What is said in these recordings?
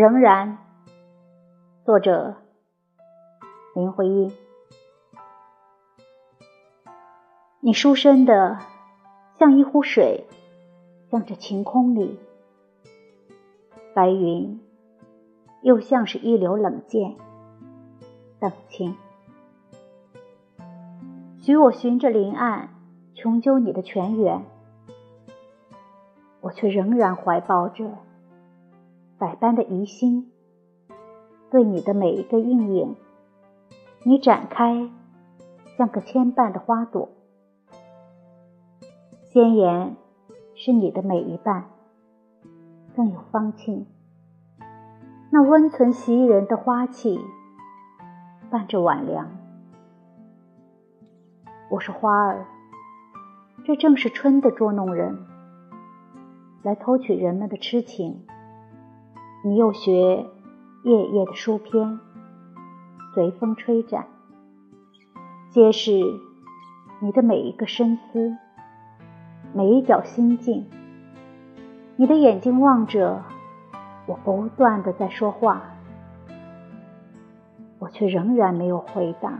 仍然。作者：林徽因。你书生的像一壶水，向着晴空里；白云又像是一流冷箭，等清。许我循着林岸，穷究你的泉源，我却仍然怀抱着百般的疑心。对你的每一个阴影，你展开像个牵绊的花朵，鲜艳是你的每一瓣，更有芳庆。那温存袭人的花气，伴着晚凉。我是花儿，这正是春的捉弄人，来偷取人们的痴情。你又学。夜夜的书篇，随风吹展，皆是你的每一个深思，每一角心境。你的眼睛望着我，不断的在说话，我却仍然没有回答。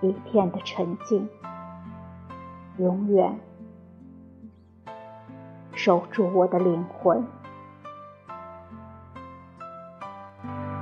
一片的沉静，永远守住我的灵魂。thank you